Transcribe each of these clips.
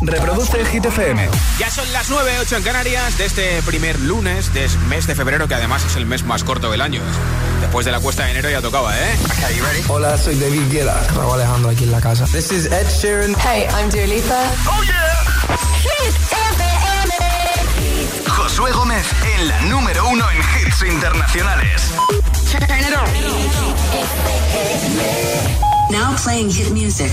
Reproduce Hit FM. Ya son las 9, 8 en Canarias de este primer lunes de mes de febrero, que además es el mes más corto del año. Después de la cuesta de enero ya tocaba, ¿eh? Okay, you ready? Hola, soy David Guetta. Raúl Alejandro aquí en la casa. This is Ed Sheeran. Hey, I'm Dua Lipa. ¡Oh, yeah! Hit FM. Josué Gómez en la número uno en hits internacionales. Now playing hit music.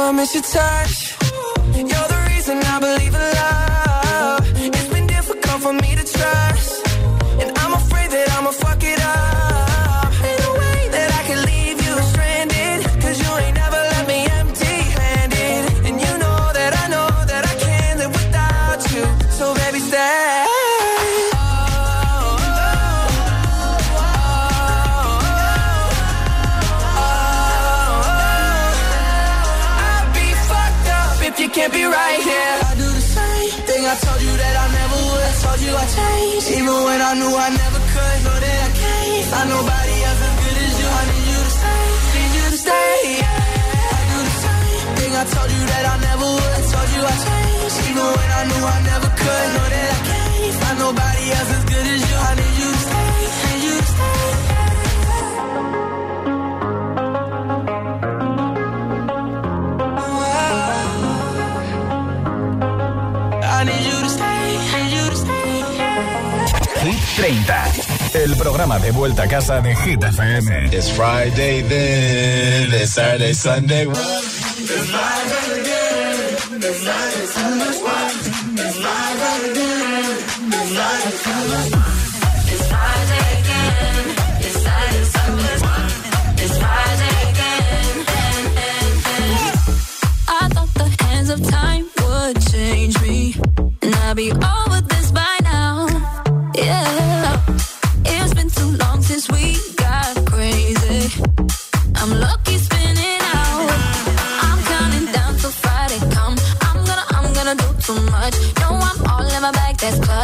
I miss your touch. Programa de vuelta a casa de Hit FM. It's Friday then, it's Saturday, Sunday. I That's club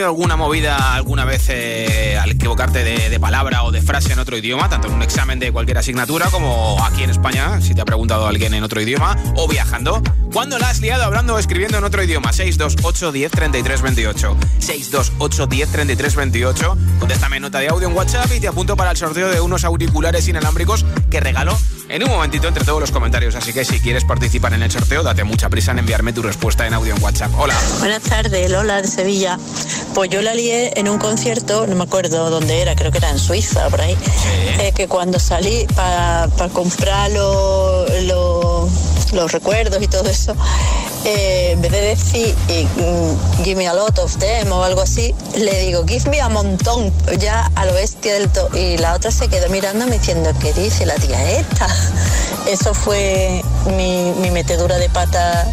Tenido alguna movida alguna vez eh, al equivocarte de, palabra o de frase en otro idioma? Tanto en un examen de cualquier asignatura como aquí en España, si te ha preguntado alguien en otro idioma, o viajando. ¿Cuándo la has liado hablando o escribiendo en otro idioma? 628 10 33 28. 628 10 33 28. Contéstame nota de audio en WhatsApp y te apunto para el sorteo de unos auriculares inalámbricos que regalo en un momentito entre todos los comentarios. Así que si quieres participar en el sorteo, date mucha prisa en enviarme tu respuesta en audio en WhatsApp. Hola. Buenas tardes, Lola de Sevilla. Pues yo la lié en un concierto, no me acuerdo dónde era, creo que era en Suiza, por ahí, eh, que cuando salí para comprar lo- lo- los recuerdos y todo eso, eh, en vez de decir eh, mm, give me a lot of them o algo así, le digo give me a montón, ya a lo bestia del todo. Y la otra se quedó mirándome diciendo, ¿qué dice la tía esta? Eso fue mi, mi metedura de pata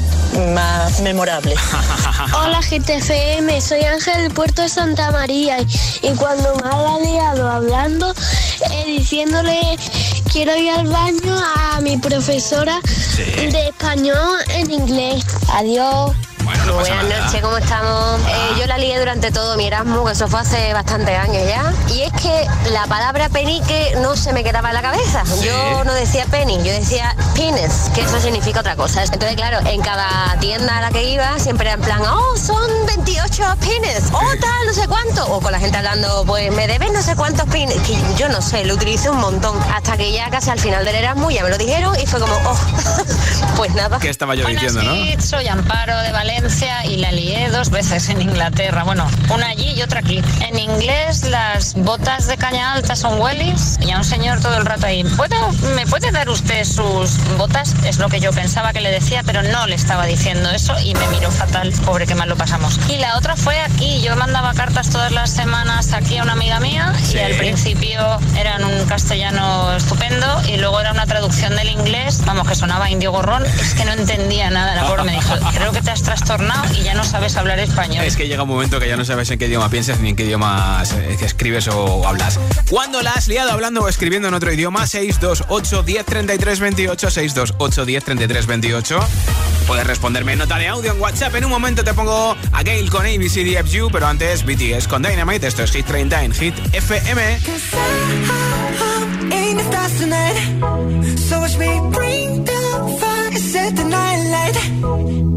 más memorable. Hola GTFM, soy Ángel del Puerto de Santa María y, cuando me ha liado hablando, eh, diciéndole quiero ir al baño a mi profesora de español en inglés. Adiós. Bueno, no Buenas noches, ¿cómo estamos? Eh, yo la lié durante todo mi Erasmus, que eso fue hace bastantes años ya. Y es que la palabra penique no se me quedaba en la cabeza. Yo no decía penny, yo decía penis, que eso significa otra cosa. Entonces, claro, en cada tienda a la que iba siempre era en plan, oh, son 28 penis, oh, tal, no sé cuánto. O con la gente hablando, pues me debes no sé cuántos penis. Que yo no sé, lo utilicé un montón. Hasta que ya casi al final del Erasmus ya me lo dijeron y fue como, oh, pues nada. ¿Qué estaba yo diciendo, no? Soy Amparo de Valencia y la lié dos veces en Inglaterra. Bueno, una allí y otra aquí. En inglés las botas de caña alta son wellies y a un señor todo el rato ahí. ¿Puedo, ¿Me puede dar usted sus botas? Es lo que yo pensaba que le decía, pero no le estaba diciendo eso y me miró fatal. Pobre que mal lo pasamos. Y la otra fue aquí. Yo mandaba cartas todas las semanas aquí a una amiga mía y al principio era en un castellano estupendo y luego era una traducción del inglés, vamos, que sonaba indio gorrón. Es que no entendía nada. La pobre me dijo, creo que te has trastornado y ya no sabes hablar español. Es que llega un momento que ya no sabes en qué idioma piensas ni en qué idioma eh, escribes o hablas. ¿Cuándo la has liado hablando o escribiendo en otro idioma? 628 10 33 28 628 10 33 28 Puedes responderme en nota de audio en WhatsApp. En un momento te pongo a Gail con ABCDFU, pero antes BTS con Dynamite. Esto es Hit 30 en Hit FM. stars tonight. So watch me bring the fire, set the night light.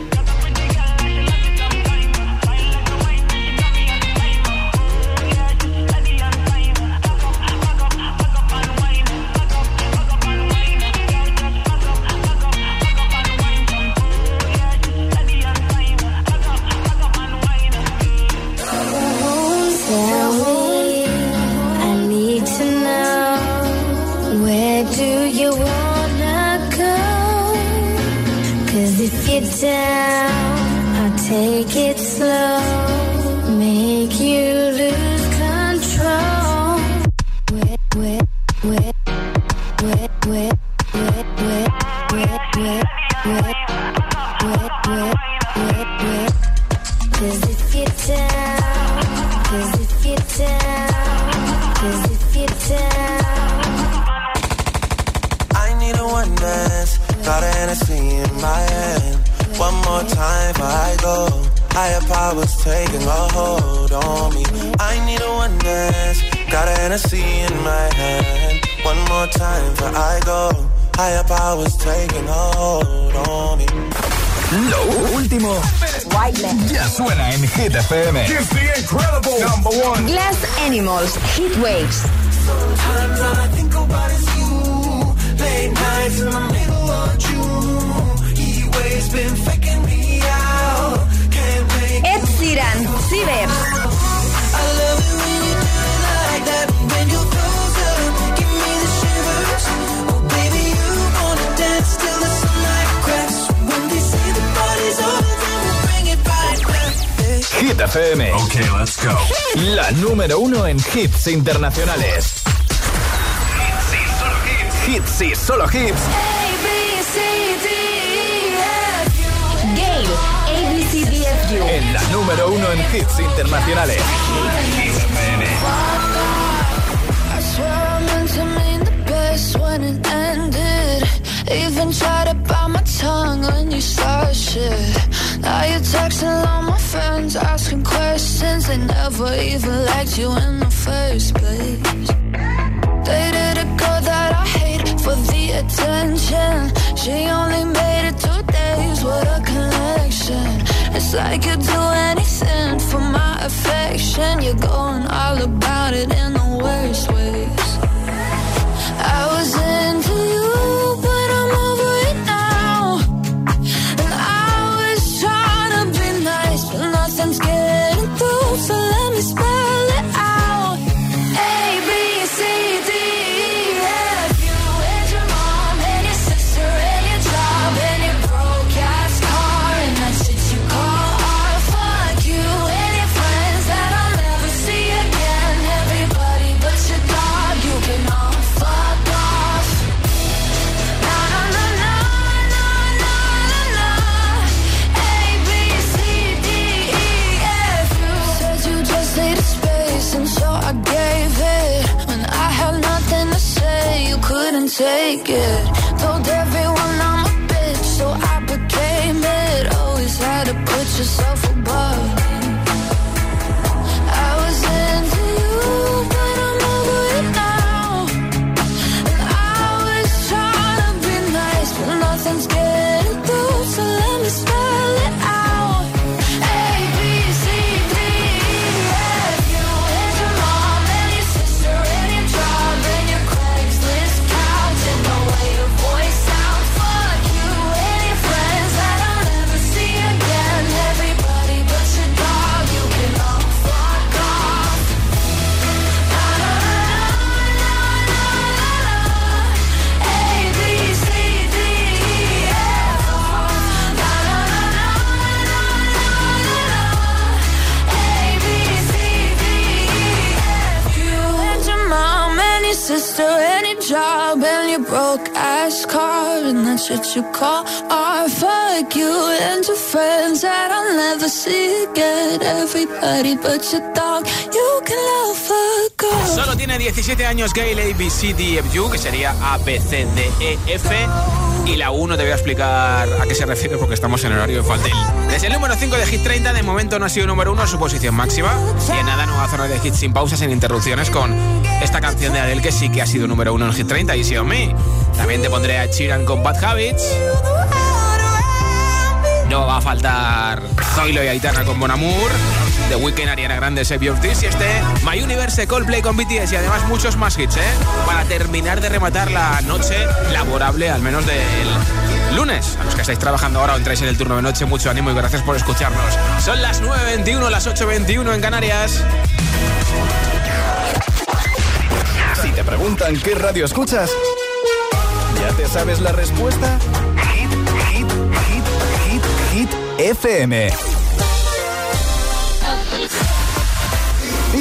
Down, I'll take it slow, make you lose Higher powers taking a hold on me. I need a one dance. Got a Hennessy in my hand. One more time before I go. Higher powers taking a hold on me. Lo último ya suena en Hit FM. Glass Animals, Heat Waves. Sometimes all I think about is you. Late nights in the middle of June. He waves been faking Bieber. Hit FM. Ok, let's go. La número uno en hits internacionales. Hits y solo hits. Hits y solo hits En la número uno en hits internacionales. Even tried to bite my tongue when you started shit. Now you're texting all my friends, asking questions. They never even liked you in the first place. Dated a girl that I hate for the attention. She only Like you'd do anything for my affection. You're going all about it in the worst ways. I was into sister, any job, and your broke ass car, and that's what you call art. Fuck you and your friends that I'll never see again. Everybody but your dog, you can love a girl. Solo tiene 17 años Gail A, B, C, D, F, U, que sería A, B, C, D, E, F. Y la 1 te voy a explicar a qué se refiere porque estamos en horario infantil. Desde el número 5 de Hit 30, de momento no ha sido número 1 su posición máxima. Y en nada, nueva zona de hits sin pausas, sin interrupciones, con esta canción de Adele que sí que ha sido número 1 en Hit 30 y On Me. También te pondré a Chiran con Bad Habits. No va a faltar Zoilo y Aitana con Bon Amour. The Weeknd, Ariana Grande, Save Tears y este My Universe, Coldplay con BTS y además muchos más hits, ¿eh? Para terminar de rematar la noche laborable, al menos del lunes. A los que estáis trabajando ahora o entráis en el turno de noche, mucho ánimo y gracias por escucharnos. Son las 9.21, las 8.21 en Canarias. Si te preguntan qué radio escuchas, ¿ya te sabes la respuesta? Hit, hit, hit, hit, hit, FM.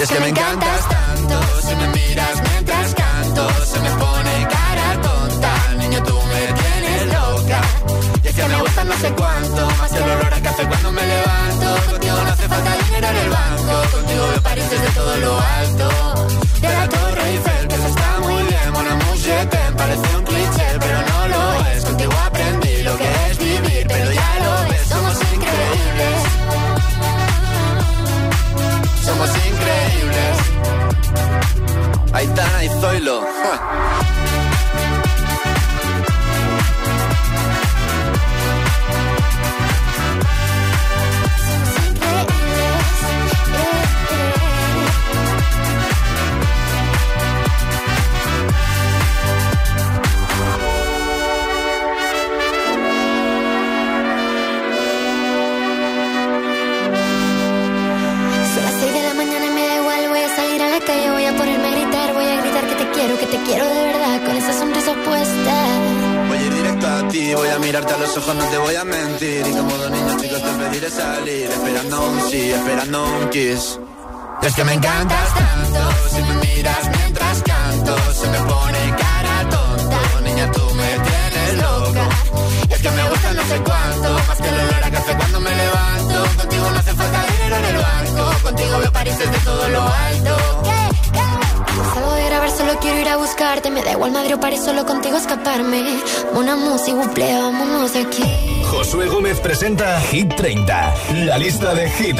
Es que me encantas tanto, si me miras mientras canto,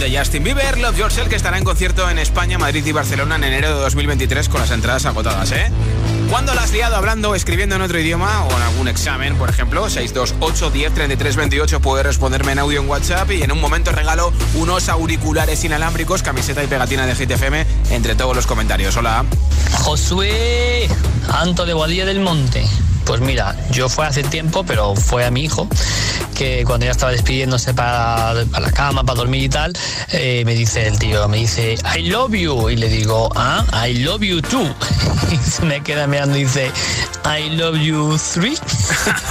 de Justin Bieber, Love Yourself, que estará en concierto en España, Madrid y Barcelona en enero de 2023 con las entradas agotadas, ¿eh? ¿Cuándo la has liado hablando o escribiendo en otro idioma o en algún examen, por ejemplo? 628 10 33 28 puedes responderme en audio en WhatsApp y en un momento regalo unos auriculares inalámbricos, camiseta y pegatina de GTFM entre todos los comentarios. Hola. Josué Anto de Boadilla del Monte. Pues mira, yo fue hace tiempo, pero fue a mi hijo, que cuando ya estaba despidiéndose para, la cama, para dormir y tal, eh, me dice el tío, me dice, I love you. Y le digo, ah, I love you too. Y me queda mirando y dice, I love you three.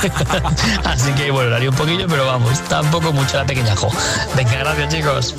Así que bueno, lo haría un poquillo, pero vamos, tampoco mucho la pequeña jo. Venga, gracias chicos.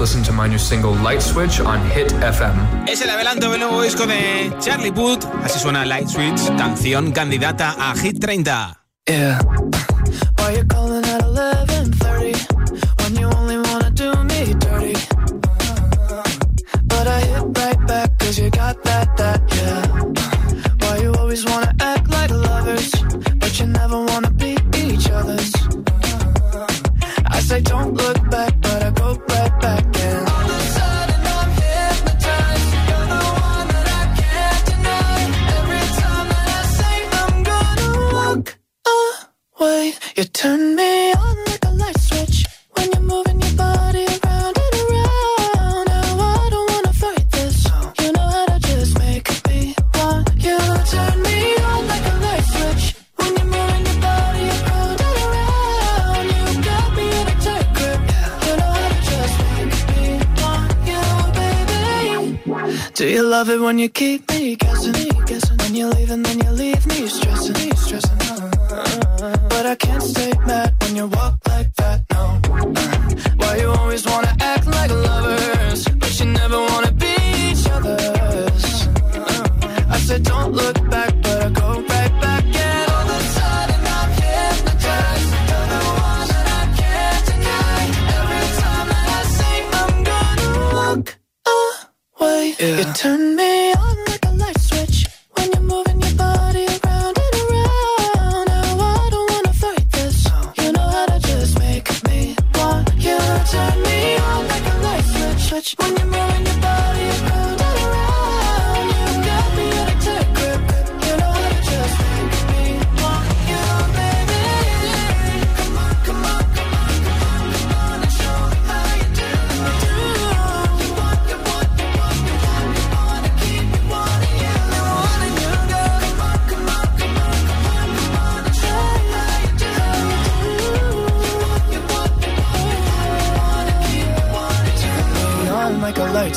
Listen to my new single Light Switch on Hit FM. Es el adelanto del nuevo disco de Charlie Puth. Así suena Light Switch, canción candidata a Hit 30.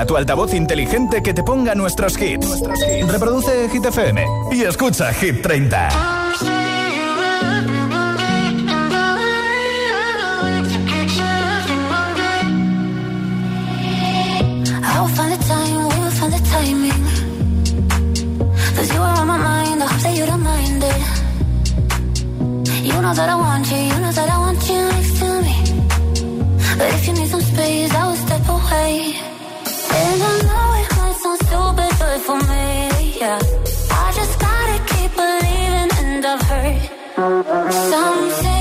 a tu altavoz inteligente que te ponga nuestros hits. Reproduce Hit FM y escucha Hit 30. I'll find the time, we'll find the timing. Cause you are on my mind, I hope that you don't mind it. You know that I want you, you know that I want you next to me. But if you need some space, I will step away. stupid, but for me, yeah. I just gotta keep believing, and I've heard something.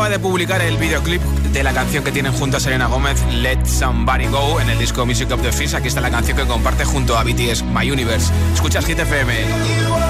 Acaba de publicar el videoclip de la canción que tienen junto a Selena Gómez, Let Somebody Go, en el disco Music of the Fish. Aquí está la canción que comparte junto a BTS, My Universe. Escuchas Hit FM.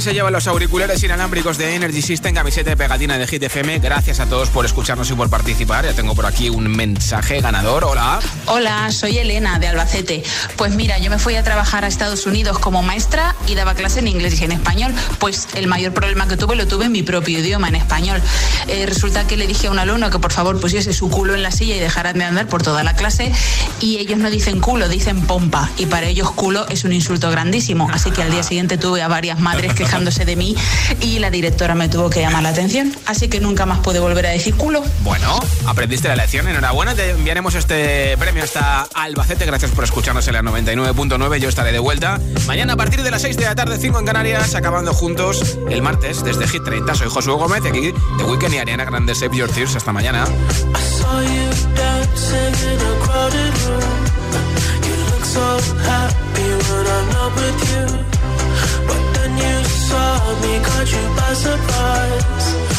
se llevan los auriculares inalámbricos de Energy System, camiseta y pegatina de Hit FM. Gracias a todos por escucharnos y por participar. Ya tengo por aquí un mensaje ganador. Hola. Hola, soy Elena de Albacete. Pues mira, yo me fui a trabajar a Estados Unidos como maestra y daba clase en inglés y en español. Pues el mayor problema que tuve lo tuve en mi propio idioma, en español. Eh, resulta que le dije a un alumno que por favor pusiese su culo en la silla y dejara de andar por toda la clase. Y ellos no dicen culo, dicen pompa. Y para ellos culo es un insulto grandísimo. Así que al día siguiente tuve a varias madres quejándose de mí y la directora me tuvo que llamar la atención. Así que nunca más pude volver a decir culo. Bueno, aprendiste la lección. Enhorabuena, te enviaremos este premio hasta Albacete. Gracias por escucharnos en la 99.9. Yo estaré de vuelta mañana a partir de las 6 de la tarde, 5 en Canarias, acabando juntos el martes desde Hit 30. Soy Josué Gómez y aquí de Weekend y Ariana Grande Save Your Tears. Hasta mañana.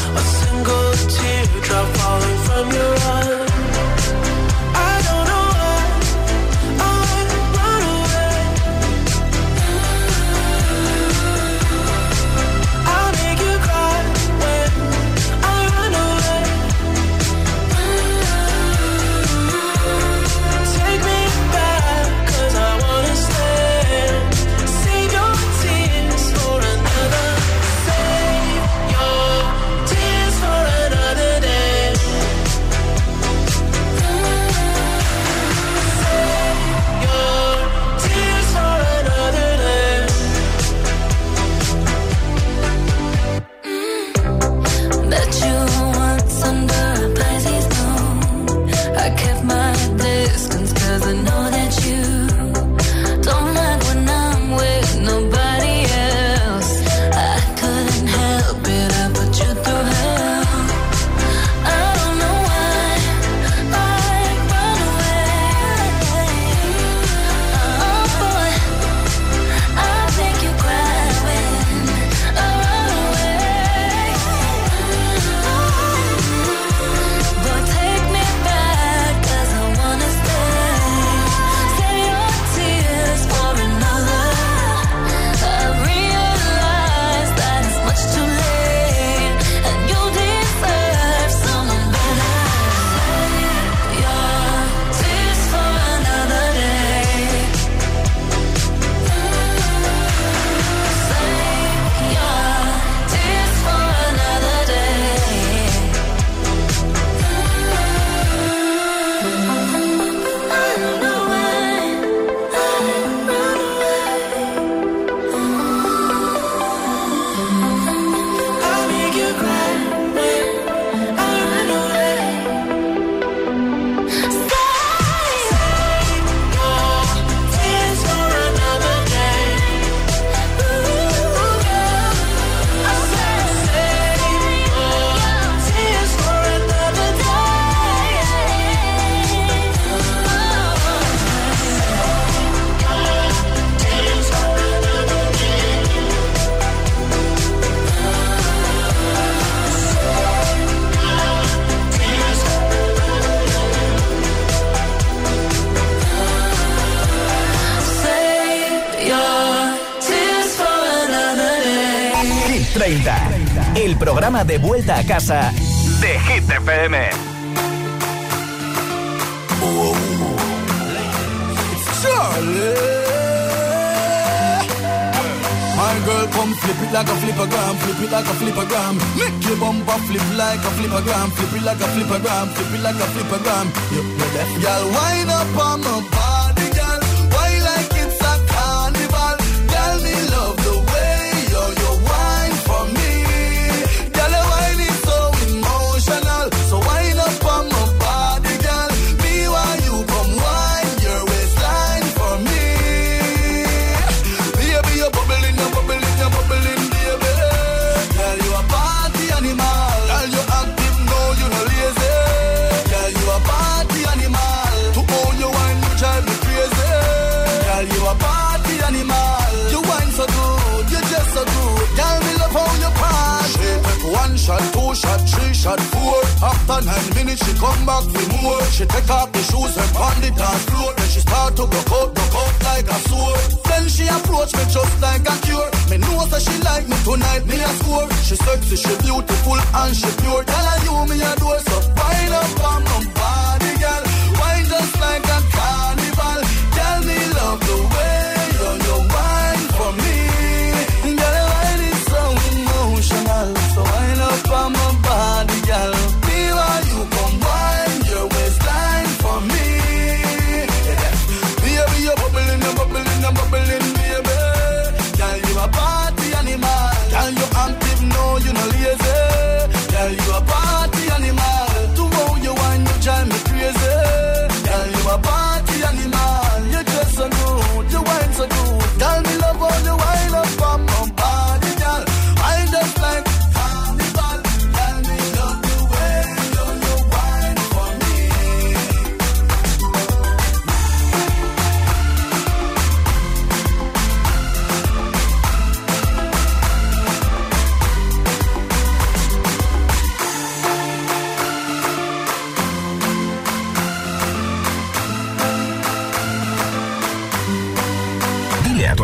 A single teardrop falling from your eye. festa a casa come back for more. She take off the shoes and pound it dance floor. Then she start to broke out, broke out like a sword. Then she approach me just like a cure. Me know that she like me tonight, me a score. She sexy, she beautiful and she pure. Tell her you me a door, so wind up on my body, girl. Wine just like a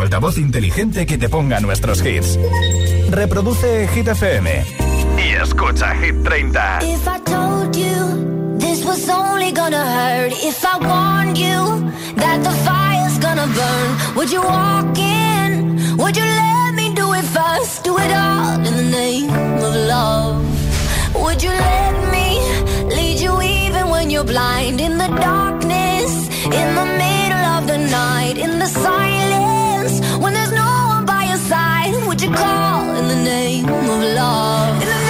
altavoz inteligente que te ponga nuestros hits. Reproduce Hit FM y escucha Hit 30. If I told you this was only gonna hurt, if I warned you that the fire's gonna burn, would you walk in? Would you let me do it first? Do it all in the name of love. Would you let me lead you even when you're blind? In the darkness, in the middle of the night, in the silence, when there's no one by your side, would you call in the name of love?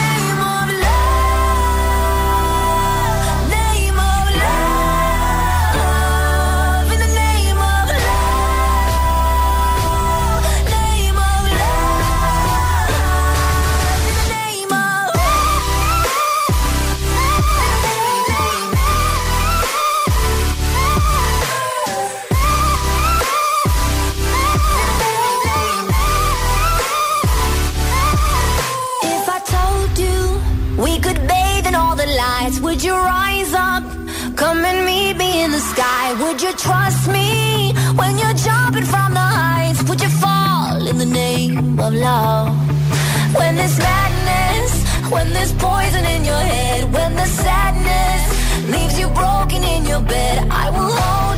Trust me when you're jumping from the heights? Would you fall in the name of love? When there's madness, when there's poison in your head, when the sadness leaves you broken in your bed, I will hold